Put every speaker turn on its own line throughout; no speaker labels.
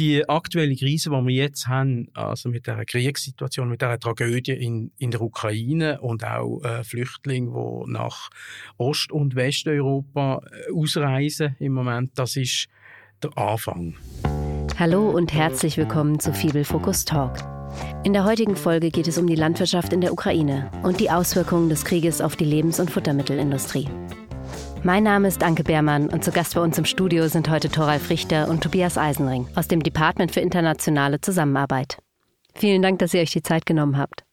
Die aktuelle Krise, die wir jetzt haben, also mit der Kriegssituation, mit der Tragödie in, in der Ukraine und auch äh, Flüchtlinge, die nach Ost- und Westeuropa äh, ausreisen im Moment, das ist der Anfang.
Hallo und herzlich willkommen zu Fibel Focus Talk. In der heutigen Folge geht es um die Landwirtschaft in der Ukraine und die Auswirkungen des Krieges auf die Lebens- und Futtermittelindustrie. Mein Name ist Anke Beermann und zu Gast bei uns im Studio sind heute Thoralf Richter und Tobias Eisenring aus dem Department für internationale Zusammenarbeit. Vielen Dank, dass ihr euch die Zeit genommen habt.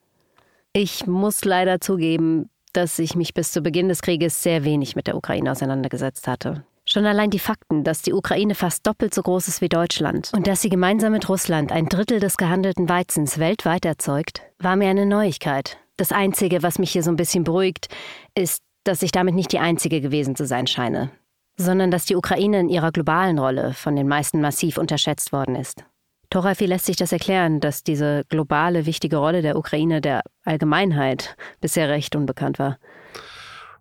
Ich muss leider zugeben, dass ich mich bis zu Beginn des Krieges sehr wenig mit der Ukraine auseinandergesetzt hatte. Schon allein die Fakten, dass die Ukraine fast doppelt so groß ist wie Deutschland und dass sie gemeinsam mit Russland ein Drittel des gehandelten Weizens weltweit erzeugt, war mir eine Neuigkeit. Das Einzige, was mich hier so ein bisschen beruhigt, ist, dass ich damit nicht die Einzige gewesen zu sein scheine, sondern dass die Ukraine in ihrer globalen Rolle von den meisten massiv unterschätzt worden ist. Torafi lässt sich das erklären, dass diese globale wichtige Rolle der Ukraine der Allgemeinheit bisher recht unbekannt war.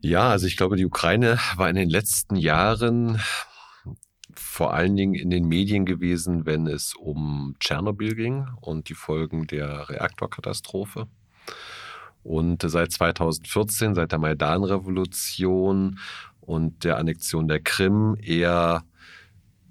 Ja, also ich glaube, die Ukraine war in den letzten Jahren vor allen Dingen in den Medien gewesen, wenn es um Tschernobyl ging und die Folgen der Reaktorkatastrophe. Und seit 2014, seit der Maidan-Revolution und der Annexion der Krim eher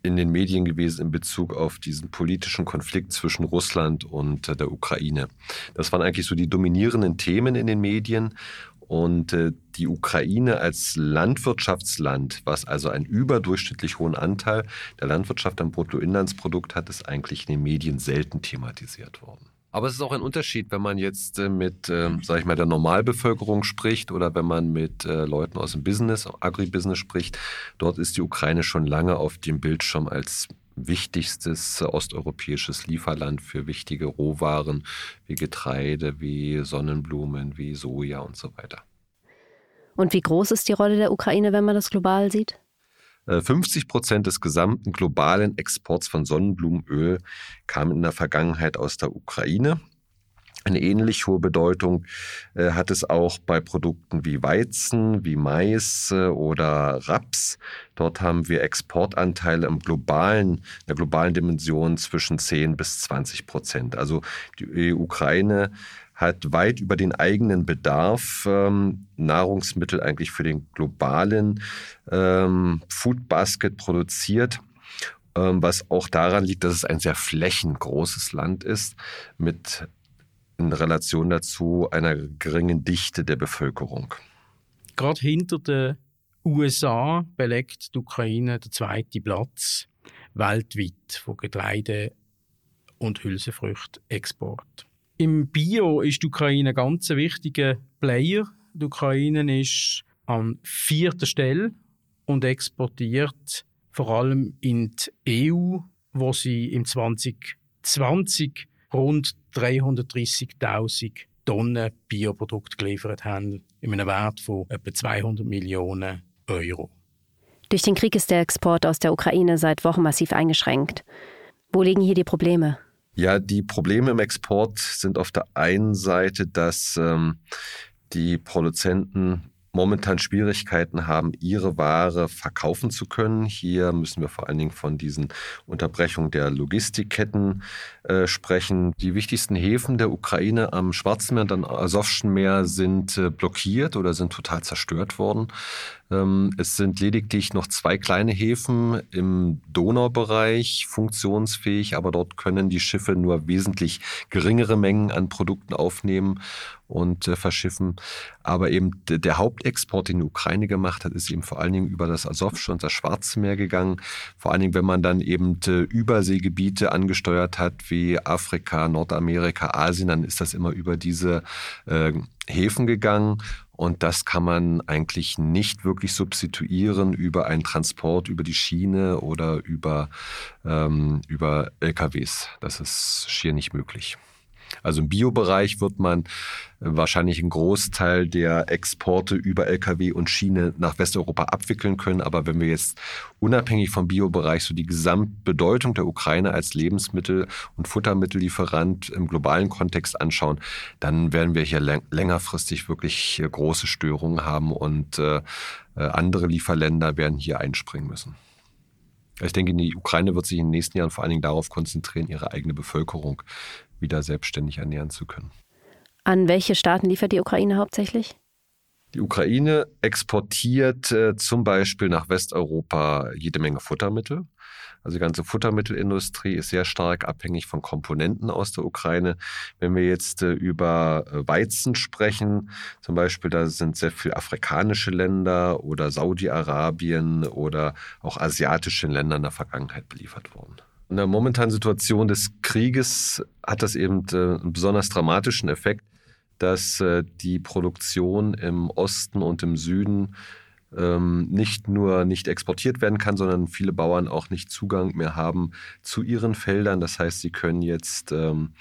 in den Medien gewesen in Bezug auf diesen politischen Konflikt zwischen Russland und der Ukraine. Das waren eigentlich so die dominierenden Themen in den Medien. Und äh, die Ukraine als Landwirtschaftsland, was also einen überdurchschnittlich hohen Anteil der Landwirtschaft am Bruttoinlandsprodukt hat, ist eigentlich in den Medien selten thematisiert worden. Aber es ist auch ein Unterschied, wenn man jetzt äh, mit, äh, sag ich mal, der Normalbevölkerung spricht oder wenn man mit äh, Leuten aus dem Business, Agribusiness spricht. Dort ist die Ukraine schon lange auf dem Bildschirm als wichtigstes osteuropäisches Lieferland für wichtige Rohwaren wie Getreide, wie Sonnenblumen, wie Soja und so weiter.
Und wie groß ist die Rolle der Ukraine, wenn man das global sieht?
50 äh, Prozent des gesamten globalen Exports von Sonnenblumenöl kamen in der Vergangenheit aus der Ukraine. Eine ähnlich hohe Bedeutung äh, hat es auch bei Produkten wie Weizen, wie Mais äh, oder Raps. Dort haben wir Exportanteile im globalen, der globalen Dimension zwischen 10 bis 20 Prozent. Also die Ukraine hat weit über den eigenen Bedarf ähm, Nahrungsmittel eigentlich für den globalen ähm, Food Basket produziert ähm, was auch daran liegt, dass es ein sehr flächengroßes Land ist mit in Relation dazu einer geringen Dichte der Bevölkerung.
Gerade hinter den USA belegt die Ukraine den zweiten Platz weltweit von Getreide und Hülsenfrüchtexport. Im Bio ist die Ukraine ein ganz wichtiger Player. Die Ukraine ist an vierter Stelle und exportiert vor allem in die EU, wo sie im 2020 rund 330.000 Tonnen Bioprodukte geliefert haben, in einem Wert von etwa 200 Millionen Euro.
Durch den Krieg ist der Export aus der Ukraine seit Wochen massiv eingeschränkt. Wo liegen hier die Probleme?
Ja, die Probleme im Export sind auf der einen Seite, dass ähm, die Produzenten momentan Schwierigkeiten haben, ihre Ware verkaufen zu können. Hier müssen wir vor allen Dingen von diesen Unterbrechungen der Logistikketten äh, sprechen. Die wichtigsten Häfen der Ukraine am Schwarzen Meer und am Asowschen Meer sind äh, blockiert oder sind total zerstört worden. Ähm, es sind lediglich noch zwei kleine Häfen im Donaubereich funktionsfähig, aber dort können die Schiffe nur wesentlich geringere Mengen an Produkten aufnehmen und äh, verschiffen. Aber eben der Hauptexport, den die Ukraine gemacht hat, ist eben vor allen Dingen über das Asowsche und das Schwarze Meer gegangen. Vor allen Dingen, wenn man dann eben äh, Überseegebiete angesteuert hat, wie Afrika, Nordamerika, Asien, dann ist das immer über diese äh, Häfen gegangen. Und das kann man eigentlich nicht wirklich substituieren über einen Transport über die Schiene oder über, ähm, über LKWs. Das ist schier nicht möglich. Also im Biobereich wird man wahrscheinlich einen Großteil der Exporte über Lkw und Schiene nach Westeuropa abwickeln können. Aber wenn wir jetzt unabhängig vom Biobereich so die Gesamtbedeutung der Ukraine als Lebensmittel- und Futtermittellieferant im globalen Kontext anschauen, dann werden wir hier längerfristig wirklich große Störungen haben und äh, äh, andere Lieferländer werden hier einspringen müssen. Ich denke, die Ukraine wird sich in den nächsten Jahren vor allen Dingen darauf konzentrieren, ihre eigene Bevölkerung wieder selbstständig ernähren zu können.
An welche Staaten liefert die Ukraine hauptsächlich?
Die Ukraine exportiert äh, zum Beispiel nach Westeuropa jede Menge Futtermittel. Also die ganze Futtermittelindustrie ist sehr stark abhängig von Komponenten aus der Ukraine. Wenn wir jetzt äh, über äh, Weizen sprechen, zum Beispiel, da sind sehr viele afrikanische Länder oder Saudi-Arabien oder auch asiatische Länder in der Vergangenheit beliefert worden. In der momentanen Situation des Krieges hat das eben äh, einen besonders dramatischen Effekt, dass die Produktion im Osten und im Süden ähm, nicht nur nicht exportiert werden kann, sondern viele Bauern auch nicht Zugang mehr haben zu ihren Feldern. Das heißt, sie können jetzt ähm,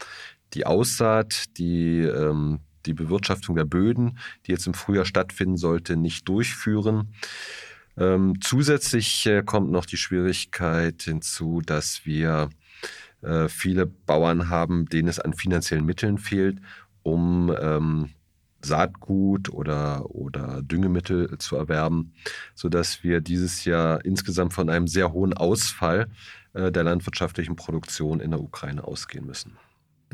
die Aussaat, die, ähm, die Bewirtschaftung der Böden, die jetzt im Frühjahr stattfinden sollte, nicht durchführen. Ähm, zusätzlich äh, kommt noch die Schwierigkeit hinzu, dass wir äh, viele Bauern haben, denen es an finanziellen Mitteln fehlt, um ähm, Saatgut oder, oder Düngemittel zu erwerben, sodass wir dieses Jahr insgesamt von einem sehr hohen Ausfall äh, der landwirtschaftlichen Produktion in der Ukraine ausgehen müssen.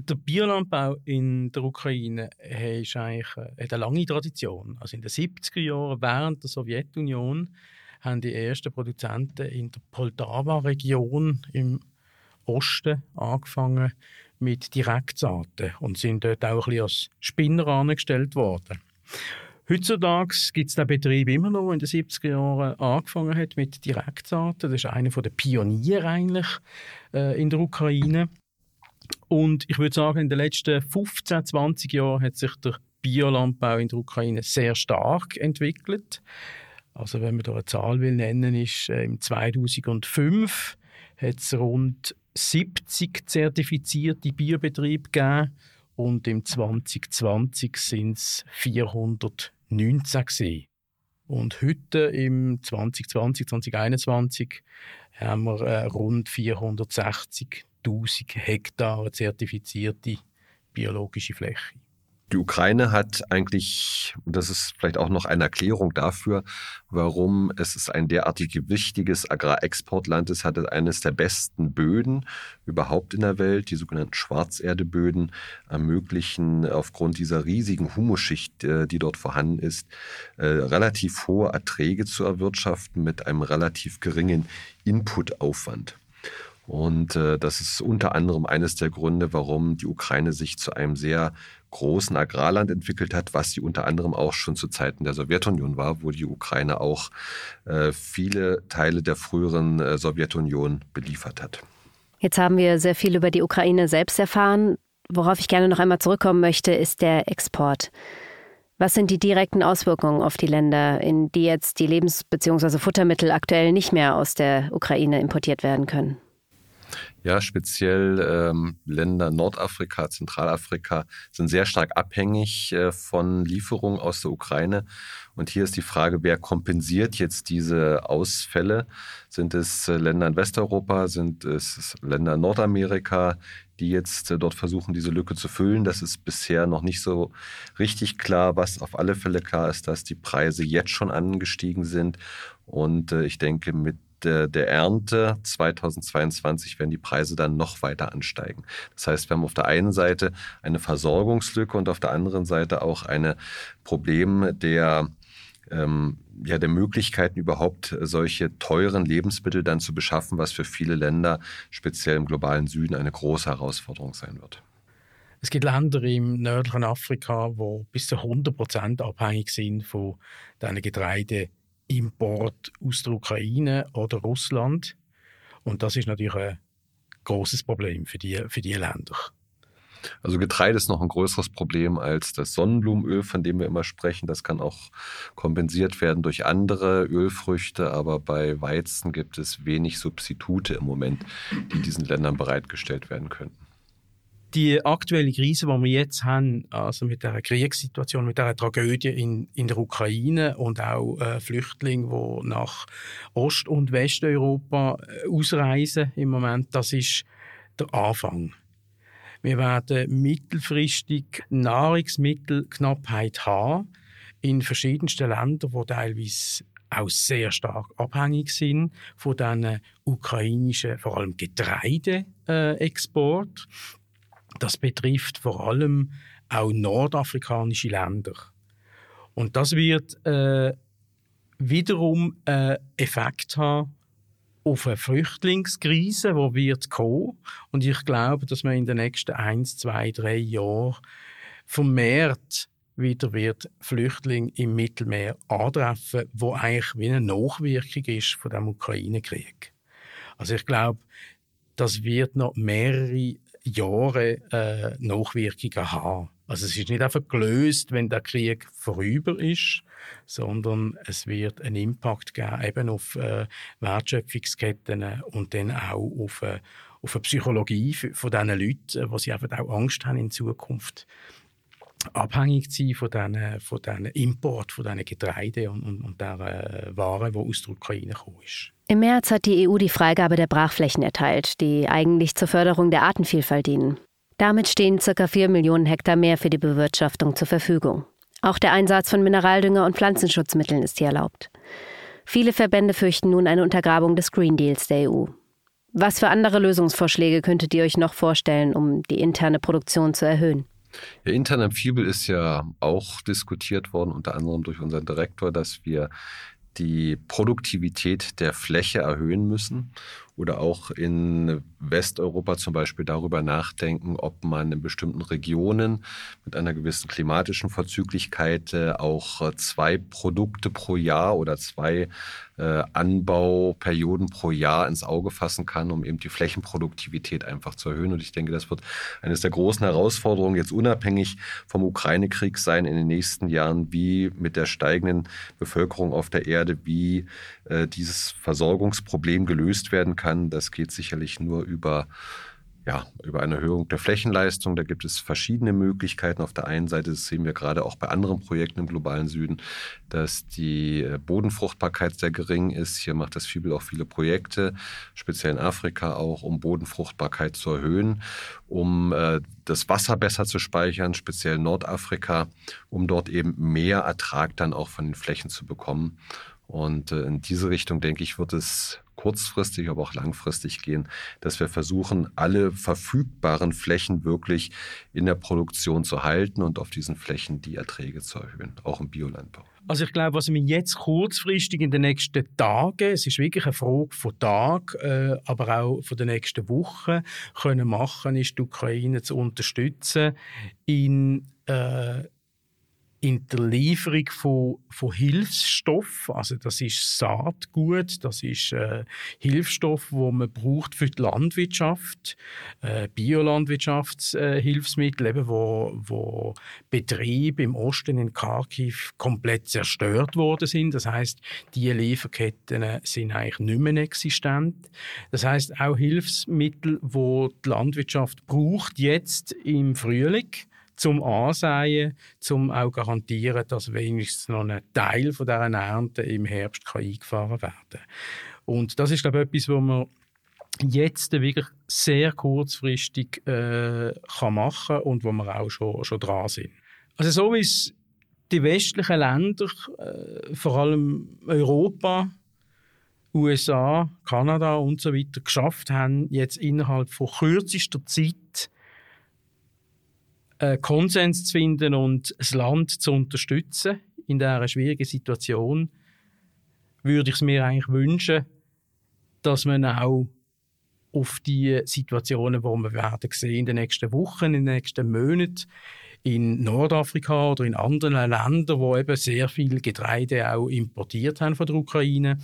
Der Biolandbau in der Ukraine hat, eigentlich, äh, hat eine lange Tradition. Also in den 70er Jahren, während der Sowjetunion, haben die ersten Produzenten in der Poltava-Region im Osten angefangen, mit Direktsaaten und sind dort auch ein bisschen als Spinner angestellt worden. Heutzutage gibt es den Betrieb immer noch, der in den 70er Jahren angefangen hat mit Direktsaaten. Das ist einer der Pioniere eigentlich äh, in der Ukraine. Und ich würde sagen, in den letzten 15, 20 Jahren hat sich der Biolandbau in der Ukraine sehr stark entwickelt. Also wenn man da eine Zahl will nennen, ist äh, im 2005 hat es rund 70 zertifizierte Biobetriebe gegeben und im 2020 sind es 419 gewesen. Und heute im 2020, 2021 haben wir äh, rund 460.000 Hektar zertifizierte biologische Fläche.
Die Ukraine hat eigentlich, das ist vielleicht auch noch eine Erklärung dafür, warum es ein derartig wichtiges Agrarexportland ist, hat es eines der besten Böden überhaupt in der Welt. Die sogenannten Schwarzerdeböden ermöglichen aufgrund dieser riesigen Humusschicht, äh, die dort vorhanden ist, äh, relativ hohe Erträge zu erwirtschaften mit einem relativ geringen Inputaufwand. Und äh, das ist unter anderem eines der Gründe, warum die Ukraine sich zu einem sehr großen Agrarland entwickelt hat, was sie unter anderem auch schon zu Zeiten der Sowjetunion war, wo die Ukraine auch äh, viele Teile der früheren äh, Sowjetunion beliefert hat.
Jetzt haben wir sehr viel über die Ukraine selbst erfahren. Worauf ich gerne noch einmal zurückkommen möchte, ist der Export. Was sind die direkten Auswirkungen auf die Länder, in die jetzt die Lebens- bzw. Futtermittel aktuell nicht mehr aus der Ukraine importiert werden können?
Ja, speziell ähm, Länder Nordafrika, Zentralafrika sind sehr stark abhängig äh, von Lieferungen aus der Ukraine. Und hier ist die Frage, wer kompensiert jetzt diese Ausfälle? Sind es äh, Länder in Westeuropa? Sind es Länder in Nordamerika, die jetzt äh, dort versuchen, diese Lücke zu füllen? Das ist bisher noch nicht so richtig klar. Was auf alle Fälle klar ist, dass die Preise jetzt schon angestiegen sind. Und äh, ich denke, mit der, der Ernte 2022 werden die Preise dann noch weiter ansteigen. Das heißt, wir haben auf der einen Seite eine Versorgungslücke und auf der anderen Seite auch ein Problem der ähm, ja, der Möglichkeiten überhaupt solche teuren Lebensmittel dann zu beschaffen, was für viele Länder, speziell im globalen Süden, eine große Herausforderung sein wird.
Es gibt Länder im nördlichen Afrika, wo bis zu 100 Prozent abhängig sind von diesen Getreide Import aus der Ukraine oder Russland. Und das ist natürlich ein großes Problem für die, für die Länder.
Also Getreide ist noch ein größeres Problem als das Sonnenblumenöl, von dem wir immer sprechen. Das kann auch kompensiert werden durch andere Ölfrüchte, aber bei Weizen gibt es wenig Substitute im Moment, die diesen Ländern bereitgestellt werden könnten
die aktuelle Krise, die wir jetzt haben, also mit der Kriegssituation, mit der Tragödie in, in der Ukraine und auch äh, Flüchtlinge, die nach Ost- und Westeuropa äh, ausreisen im Moment, das ist der Anfang. Wir werden mittelfristig Nahrungsmittelknappheit haben in verschiedensten Ländern, die teilweise auch sehr stark abhängig sind von diesen ukrainischen, vor allem Getreideexport. Das betrifft vor allem auch nordafrikanische Länder. Und das wird äh, wiederum äh, Effekt haben auf eine Flüchtlingskrise, die wird kommen. Und ich glaube, dass man in den nächsten eins, zwei, drei Jahren vermehrt wieder wird Flüchtlinge im Mittelmeer antreffen, wo eigentlich wie eine Nachwirkung ist von dem Ukraine-Krieg. Also ich glaube, das wird noch mehrere Jahre äh, Nachwirkungen haben. Also es ist nicht einfach gelöst, wenn der Krieg vorüber ist, sondern es wird einen Impact geben eben auf äh, Wertschöpfungsketten und dann auch auf, äh, auf eine Psychologie von diesen Leuten, wo sie einfach auch Angst haben in Zukunft abhängig zu sein von diesen, von diesen Import, von diesen Getreide und, und, und der äh, Ware, die aus der Ukraine gekommen ist.
Im März hat die EU die Freigabe der Brachflächen erteilt, die eigentlich zur Förderung der Artenvielfalt dienen. Damit stehen ca. 4 Millionen Hektar mehr für die Bewirtschaftung zur Verfügung. Auch der Einsatz von Mineraldünger und Pflanzenschutzmitteln ist hier erlaubt. Viele Verbände fürchten nun eine Untergrabung des Green Deals der EU. Was für andere Lösungsvorschläge könntet ihr euch noch vorstellen, um die interne Produktion zu erhöhen?
Ja, intern am ist ja auch diskutiert worden, unter anderem durch unseren Direktor, dass wir die Produktivität der Fläche erhöhen müssen oder auch in Westeuropa zum Beispiel darüber nachdenken, ob man in bestimmten Regionen mit einer gewissen klimatischen Vorzüglichkeit äh, auch äh, zwei Produkte pro Jahr oder zwei äh, Anbauperioden pro Jahr ins Auge fassen kann, um eben die Flächenproduktivität einfach zu erhöhen. Und ich denke, das wird eines der großen Herausforderungen jetzt unabhängig vom Ukraine-Krieg sein in den nächsten Jahren, wie mit der steigenden Bevölkerung auf der Erde, wie äh, dieses Versorgungsproblem gelöst werden kann. Das geht sicherlich nur über ja, über eine Erhöhung der Flächenleistung. Da gibt es verschiedene Möglichkeiten. Auf der einen Seite sehen wir gerade auch bei anderen Projekten im globalen Süden, dass die äh, Bodenfruchtbarkeit sehr gering ist. Hier macht das Fibel auch viele Projekte, speziell in Afrika auch, um Bodenfruchtbarkeit zu erhöhen, um äh, das Wasser besser zu speichern, speziell in Nordafrika, um dort eben mehr Ertrag dann auch von den Flächen zu bekommen. Und äh, in diese Richtung, denke ich, wird es kurzfristig, aber auch langfristig gehen, dass wir versuchen, alle verfügbaren Flächen wirklich in der Produktion zu halten und auf diesen Flächen die Erträge zu erhöhen, auch im Biolandbau.
Also ich glaube, was wir jetzt kurzfristig in den nächsten Tagen, es ist wirklich eine Frage von Tag, äh, aber auch von den nächsten Wochen, können machen, ist die Ukraine zu unterstützen in äh, in der Lieferung von, von Hilfsstoff, also das ist Saatgut, das ist äh, Hilfsstoff, wo man braucht für die Landwirtschaft, äh, Biolandwirtschaftshilfsmittel, äh, wo, wo Betriebe im Osten in Kharkiv komplett zerstört worden sind. Das heißt, die Lieferketten sind eigentlich nicht mehr existent. Das heißt auch Hilfsmittel, wo die Landwirtschaft braucht jetzt im Frühling zum Ansehen, zum auch garantieren, dass wenigstens noch ein Teil von dieser Ernte im Herbst kann eingefahren werden kann. Und das ist, glaube ich, etwas, was man jetzt wirklich sehr kurzfristig äh, kann machen und wo wir auch schon, schon dran sind. Also so wie es die westlichen Länder, äh, vor allem Europa, USA, Kanada und so weiter geschafft haben, jetzt innerhalb von kürzester Zeit Konsens zu finden und das Land zu unterstützen in dieser schwierigen Situation, würde ich es mir eigentlich wünschen, dass man auch auf die Situationen, die wir werden sehen in den nächsten Wochen, in den nächsten Monaten in Nordafrika oder in anderen Ländern, wo eben sehr viel Getreide auch importiert haben von der Ukraine,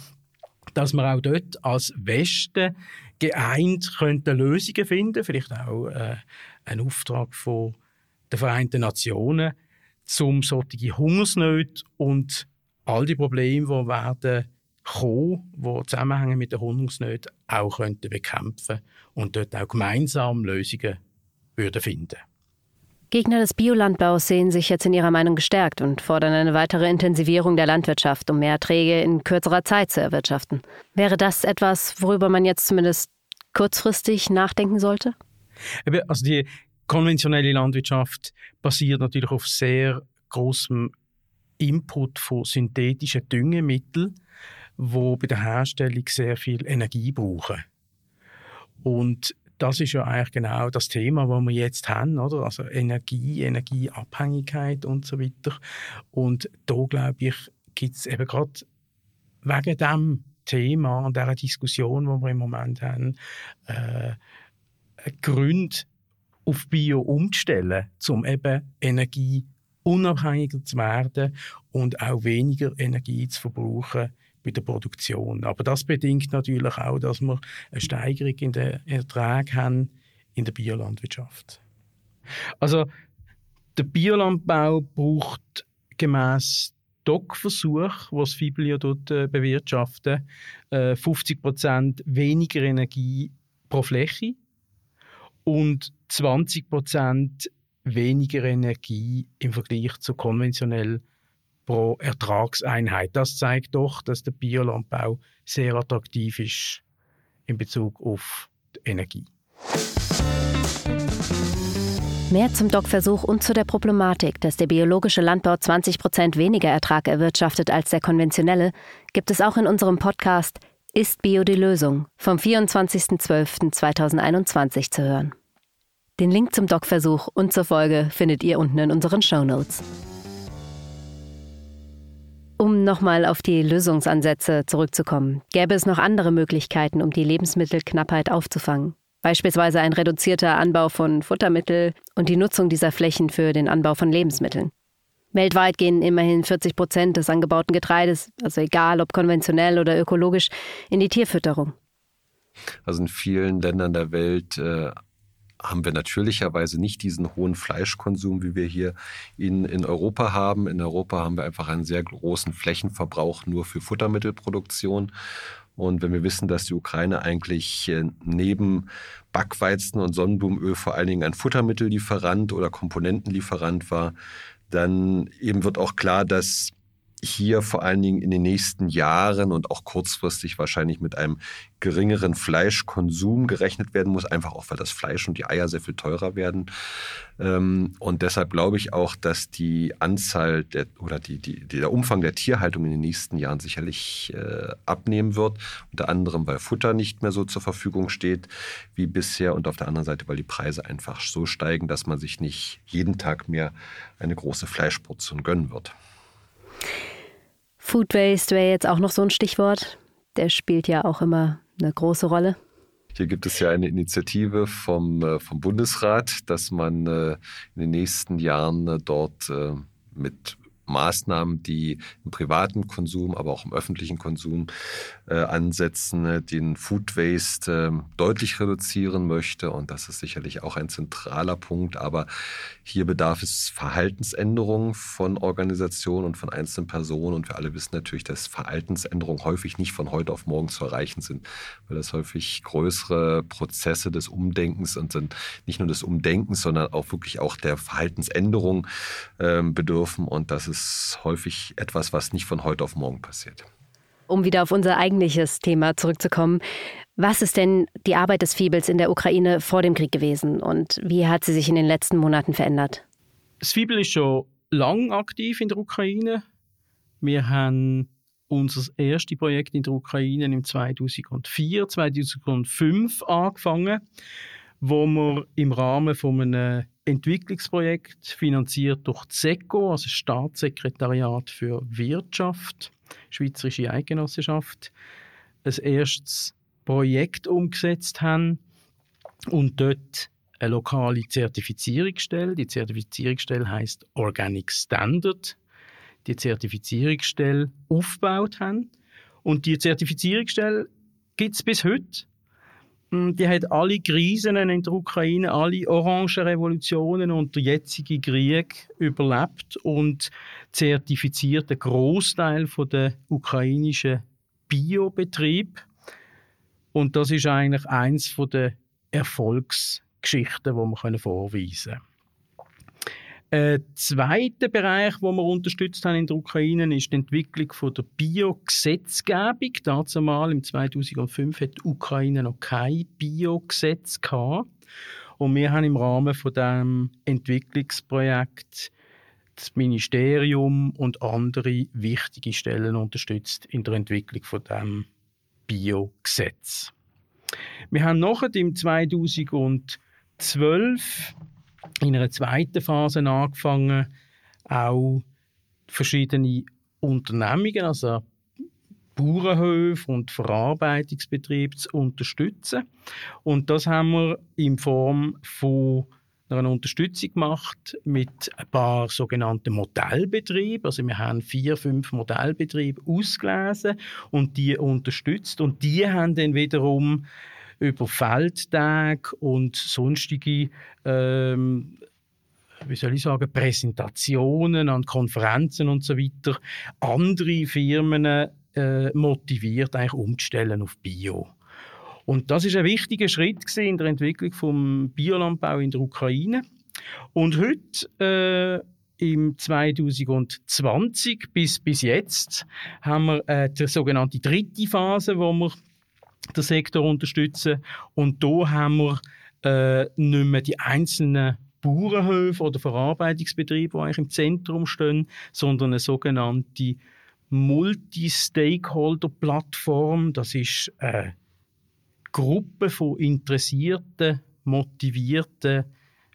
dass man auch dort als Westen geeint könnte Lösungen finden, vielleicht auch äh, einen Auftrag von der Vereinten Nationen, um solche Hungersnöte und all die Probleme, die werden kommen, die zusammenhängen mit der Hungersnöte, auch könnten bekämpfen und dort auch gemeinsam Lösungen würden finden.
Gegner des Biolandbaus sehen sich jetzt in ihrer Meinung gestärkt und fordern eine weitere Intensivierung der Landwirtschaft, um mehr Erträge in kürzerer Zeit zu erwirtschaften. Wäre das etwas, worüber man jetzt zumindest kurzfristig nachdenken sollte?
Also die konventionelle Landwirtschaft basiert natürlich auf sehr großem Input von synthetischen Düngemitteln. wo bei der Herstellung sehr viel Energie brauchen. Und das ist ja eigentlich genau das Thema, was wir jetzt haben, oder? Also Energie, Energieabhängigkeit und so weiter. Und da glaube ich, gibt es eben gerade wegen dem Thema und dieser Diskussion, die wir im Moment haben, äh, Gründe auf Bio umzustellen, um eben Energie zu werden und auch weniger Energie zu verbrauchen bei der Produktion. Aber das bedingt natürlich auch, dass wir eine Steigerung in den Erträgen haben in der Biolandwirtschaft. Also der Biolandbau braucht gemäß DOC-Versuch, was Fibel ja dort äh, bewirtschaften, äh, 50 Prozent weniger Energie pro Fläche und 20 Prozent weniger Energie im Vergleich zu konventionell pro Ertragseinheit. Das zeigt doch, dass der Biolandbau sehr attraktiv ist in Bezug auf die Energie.
Mehr zum DOC-Versuch und zu der Problematik, dass der biologische Landbau 20 Prozent weniger Ertrag erwirtschaftet als der konventionelle, gibt es auch in unserem Podcast Ist Bio die Lösung vom 24.12.2021 zu hören. Den Link zum DOC-Versuch und zur Folge findet ihr unten in unseren Show Notes. Um nochmal auf die Lösungsansätze zurückzukommen, gäbe es noch andere Möglichkeiten, um die Lebensmittelknappheit aufzufangen. Beispielsweise ein reduzierter Anbau von Futtermittel und die Nutzung dieser Flächen für den Anbau von Lebensmitteln. Weltweit gehen immerhin 40 Prozent des angebauten Getreides, also egal ob konventionell oder ökologisch, in die Tierfütterung.
Also in vielen Ländern der Welt äh, haben wir natürlicherweise nicht diesen hohen Fleischkonsum, wie wir hier in, in Europa haben. In Europa haben wir einfach einen sehr großen Flächenverbrauch nur für Futtermittelproduktion. Und wenn wir wissen, dass die Ukraine eigentlich äh, neben Backweizen und Sonnenblumenöl vor allen Dingen ein Futtermittellieferant oder Komponentenlieferant war, dann eben wird auch klar, dass hier vor allen Dingen in den nächsten Jahren und auch kurzfristig wahrscheinlich mit einem geringeren Fleischkonsum gerechnet werden muss, einfach auch weil das Fleisch und die Eier sehr viel teurer werden. Ähm, und deshalb glaube ich auch, dass die Anzahl der, oder die, die, der Umfang der Tierhaltung in den nächsten Jahren sicherlich äh, abnehmen wird. Unter anderem, weil Futter nicht mehr so zur Verfügung steht wie bisher und auf der anderen Seite, weil die Preise einfach so steigen, dass man sich nicht jeden Tag mehr eine große Fleischportion gönnen wird.
Food Waste wäre jetzt auch noch so ein Stichwort. Der spielt ja auch immer eine große Rolle.
Hier gibt es ja eine Initiative vom, äh, vom Bundesrat, dass man äh, in den nächsten Jahren äh, dort mit Maßnahmen, die im privaten Konsum, aber auch im öffentlichen Konsum äh, ansetzen, äh, den Food Waste äh, deutlich reduzieren möchte. Und das ist sicherlich auch ein zentraler Punkt. Aber hier bedarf es Verhaltensänderungen von Organisationen und von einzelnen Personen. Und wir alle wissen natürlich, dass Verhaltensänderungen häufig nicht von heute auf morgen zu erreichen sind, weil das häufig größere Prozesse des Umdenkens und sind nicht nur des Umdenkens, sondern auch wirklich auch der Verhaltensänderung ähm, bedürfen. Und das ist ist häufig etwas, was nicht von heute auf morgen passiert.
Um wieder auf unser eigentliches Thema zurückzukommen, was ist denn die Arbeit des Fiebels in der Ukraine vor dem Krieg gewesen und wie hat sie sich in den letzten Monaten verändert?
Das Fiebel ist schon lang aktiv in der Ukraine. Wir haben unser erstes Projekt in der Ukraine im 2004, 2005 angefangen, wo wir im Rahmen von einem Entwicklungsprojekt finanziert durch ZECO, also Staatssekretariat für Wirtschaft, Schweizerische Eidgenossenschaft, ein erstes Projekt umgesetzt haben und dort eine lokale Zertifizierungsstelle, die Zertifizierungsstelle heißt Organic Standard, die Zertifizierungsstelle aufgebaut haben. Und die Zertifizierungsstelle gibt es bis heute. Hm, die hat alle Krisen in der Ukraine, alle Orangenrevolutionen und der jetzige Krieg überlebt und zertifiziert einen Großteil der ukrainischen Biobetrieb. Und das ist eigentlich eins der Erfolgsgeschichten, die wir vorweisen können. Ein zweiter Bereich, den wir unterstützt haben in der Ukraine, ist die Entwicklung von der Biogesetzgebung. Dazu mal im 2005 hat die Ukraine noch kein Biogesetz gehabt. Und wir haben im Rahmen von dem Entwicklungsprojekt das Ministerium und andere wichtige Stellen unterstützt in der Entwicklung von dem Biogesetz. Wir haben nachher im 2012 in einer zweiten Phase angefangen, auch verschiedene Unternehmungen, also Bauernhöfe und Verarbeitungsbetriebe zu unterstützen. Und das haben wir in Form von einer Unterstützung gemacht mit ein paar sogenannten Modellbetrieben. Also wir haben vier, fünf Modellbetriebe ausgelesen und die unterstützt. Und die haben dann wiederum über Feldtage und sonstige ähm, wie soll ich sagen, Präsentationen an Konferenzen und so weiter andere Firmen äh, motiviert, eigentlich umzustellen auf Bio. Und das ist ein wichtiger Schritt in der Entwicklung vom Biolandbau in der Ukraine. Und heute äh, im 2020 bis, bis jetzt haben wir äh, die sogenannte dritte Phase, wo wir den Sektor unterstützen. Und da haben wir äh, nicht mehr die einzelnen Bauernhöfe oder Verarbeitungsbetriebe, die eigentlich im Zentrum stehen, sondern eine sogenannte Multi-Stakeholder-Plattform. Das ist eine Gruppe von interessierten, motivierten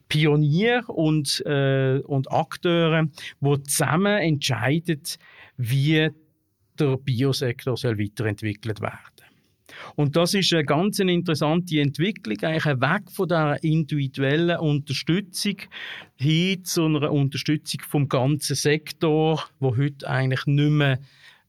Pionieren und, äh, und Akteuren, die zusammen entscheiden, wie der Biosektor soll weiterentwickelt werden und das ist eine ganz interessante Entwicklung, eigentlich Weg von der individuellen Unterstützung hin zu einer Unterstützung vom ganzen Sektor, wo heute eigentlich nicht mehr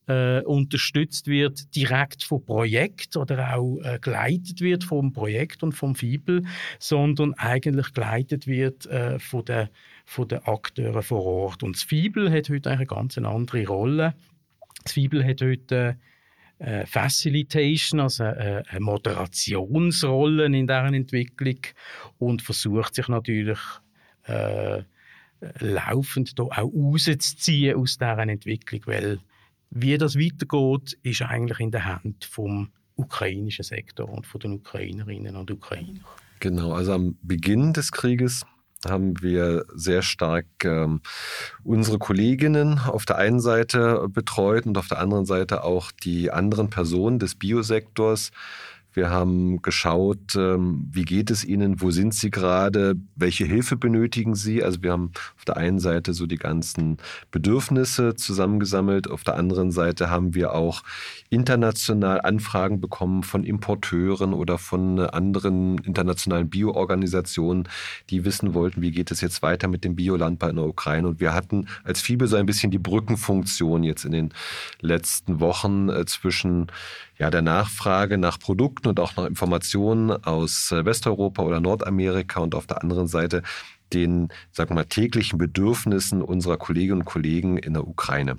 äh, unterstützt wird direkt vom Projekt oder auch äh, geleitet wird vom Projekt und vom FIBEL, sondern eigentlich geleitet wird äh, von den von den Akteuren vor Ort. Und das FIBEL hat heute eine ganz andere Rolle. Das FIBEL hat heute äh, Facilitation, also äh, eine Moderationsrolle in deren Entwicklung und versucht sich natürlich äh, laufend da auch rauszuziehen aus deren Entwicklung, weil wie das weitergeht, ist eigentlich in der Hand vom ukrainischen Sektor und von den Ukrainerinnen und Ukrainern.
Genau, also am Beginn des Krieges haben wir sehr stark ähm, unsere Kolleginnen auf der einen Seite betreut und auf der anderen Seite auch die anderen Personen des Biosektors wir haben geschaut, ähm, wie geht es Ihnen, wo sind Sie gerade, welche Hilfe benötigen Sie. Also wir haben auf der einen Seite so die ganzen Bedürfnisse zusammengesammelt, auf der anderen Seite haben wir auch international Anfragen bekommen von Importeuren oder von anderen internationalen Bioorganisationen, die wissen wollten, wie geht es jetzt weiter mit dem Biolandbau in der Ukraine. Und wir hatten als FIBE so ein bisschen die Brückenfunktion jetzt in den letzten Wochen äh, zwischen ja, der Nachfrage nach Produkten und auch nach Informationen aus äh, Westeuropa oder Nordamerika und auf der anderen Seite den, wir mal, täglichen Bedürfnissen unserer Kolleginnen und Kollegen in der Ukraine.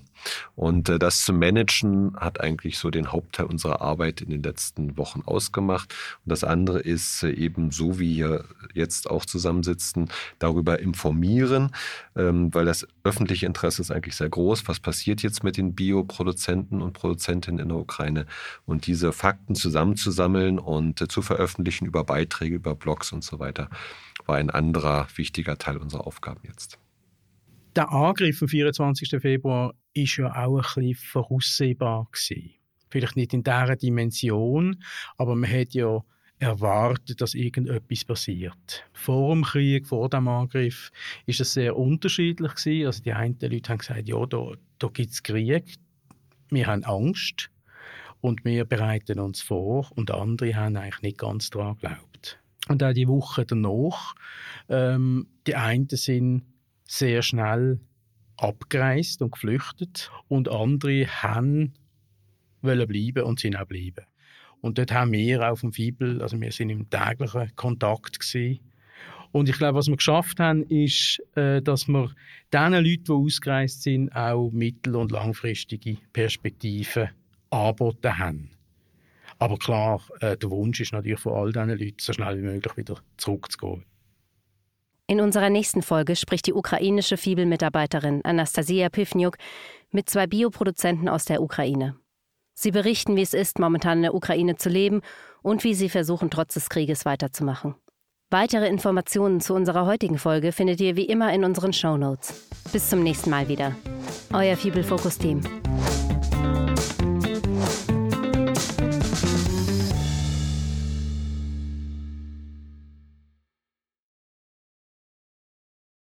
Und äh, das zu managen hat eigentlich so den Hauptteil unserer Arbeit in den letzten Wochen ausgemacht. Und das andere ist äh, eben so, wie wir jetzt auch zusammensitzen, darüber informieren, ähm, weil das öffentliche Interesse ist eigentlich sehr groß. Was passiert jetzt mit den Bioproduzenten und Produzentinnen in der Ukraine? Und diese Fakten zusammenzusammeln und äh, zu veröffentlichen über Beiträge, über Blogs und so weiter war ein anderer wichtiger Teil unserer Aufgaben jetzt.
Der Angriff am 24. Februar ist ja auch ein bisschen voraussehbar gewesen. Vielleicht nicht in dieser Dimension, aber man hat ja erwartet, dass irgendetwas passiert. Vor dem Krieg, vor dem Angriff, ist es sehr unterschiedlich gewesen. Also die einen Leute haben gesagt, ja, da, da gibt es Krieg, wir haben Angst und wir bereiten uns vor. Und andere haben eigentlich nicht ganz daran geglaubt. Und auch die Woche danach, ähm, die einen sind sehr schnell abgereist und geflüchtet und andere haben wollen bleiben und sind auch bleiben. Und dort haben wir auf dem Fibel, also wir sind im täglichen Kontakt gewesen. Und ich glaube, was wir geschafft haben, ist, äh, dass wir diesen Leuten, die ausgereist sind, auch mittel- und langfristige Perspektiven angeboten haben. Aber klar, äh, der Wunsch ist natürlich von all diesen Leuten, so schnell wie möglich wieder zurückzugehen.
In unserer nächsten Folge spricht die ukrainische Fibel-Mitarbeiterin Anastasia Pivniuk mit zwei Bioproduzenten aus der Ukraine. Sie berichten, wie es ist, momentan in der Ukraine zu leben und wie sie versuchen, trotz des Krieges weiterzumachen. Weitere Informationen zu unserer heutigen Folge findet ihr wie immer in unseren Show Notes. Bis zum nächsten Mal wieder. Euer Fibel Fokus Team.